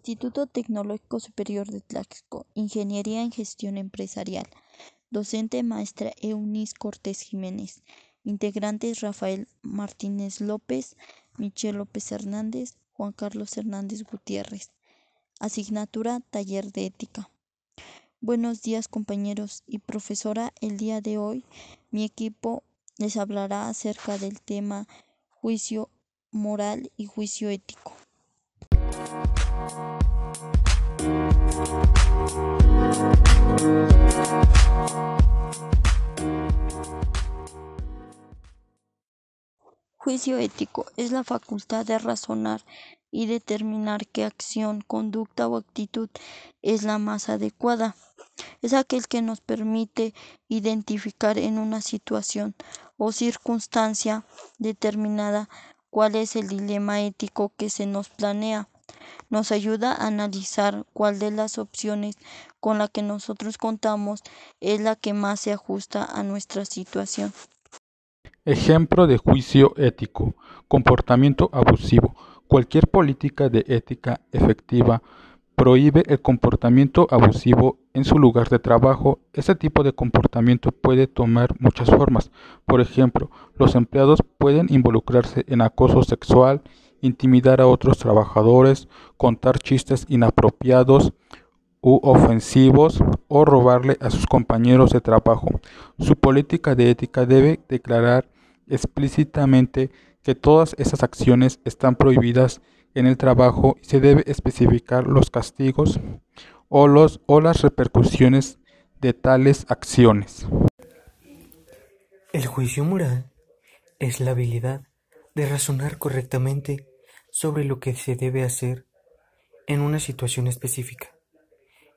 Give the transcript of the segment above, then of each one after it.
Instituto Tecnológico Superior de Tlaxco, Ingeniería en Gestión Empresarial. Docente maestra Eunice Cortés Jiménez. Integrantes Rafael Martínez López, Michelle López Hernández, Juan Carlos Hernández Gutiérrez. Asignatura Taller de Ética. Buenos días compañeros y profesora. El día de hoy mi equipo les hablará acerca del tema juicio moral y juicio ético. Juicio ético es la facultad de razonar y determinar qué acción, conducta o actitud es la más adecuada. Es aquel que nos permite identificar en una situación o circunstancia determinada cuál es el dilema ético que se nos planea. Nos ayuda a analizar cuál de las opciones con la que nosotros contamos es la que más se ajusta a nuestra situación. Ejemplo de juicio ético. Comportamiento abusivo. Cualquier política de ética efectiva prohíbe el comportamiento abusivo en su lugar de trabajo. Ese tipo de comportamiento puede tomar muchas formas. Por ejemplo, los empleados pueden involucrarse en acoso sexual, intimidar a otros trabajadores, contar chistes inapropiados, u ofensivos o robarle a sus compañeros de trabajo. Su política de ética debe declarar explícitamente que todas esas acciones están prohibidas en el trabajo y se debe especificar los castigos o, los, o las repercusiones de tales acciones. El juicio moral es la habilidad de razonar correctamente sobre lo que se debe hacer en una situación específica.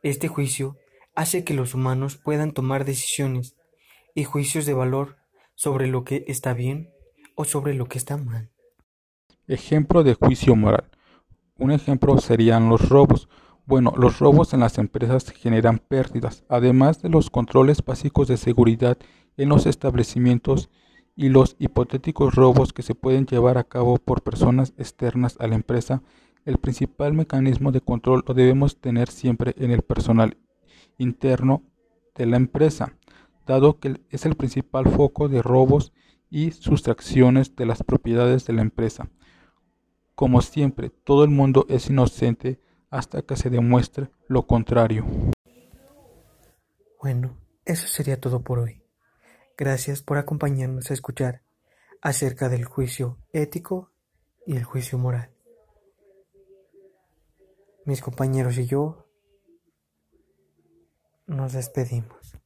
Este juicio hace que los humanos puedan tomar decisiones y juicios de valor sobre lo que está bien o sobre lo que está mal. Ejemplo de juicio moral. Un ejemplo serían los robos. Bueno, los robos en las empresas generan pérdidas, además de los controles básicos de seguridad en los establecimientos y los hipotéticos robos que se pueden llevar a cabo por personas externas a la empresa el principal mecanismo de control lo debemos tener siempre en el personal interno de la empresa, dado que es el principal foco de robos y sustracciones de las propiedades de la empresa. Como siempre, todo el mundo es inocente hasta que se demuestre lo contrario. Bueno, eso sería todo por hoy. Gracias por acompañarnos a escuchar acerca del juicio ético y el juicio moral mis compañeros y yo nos despedimos.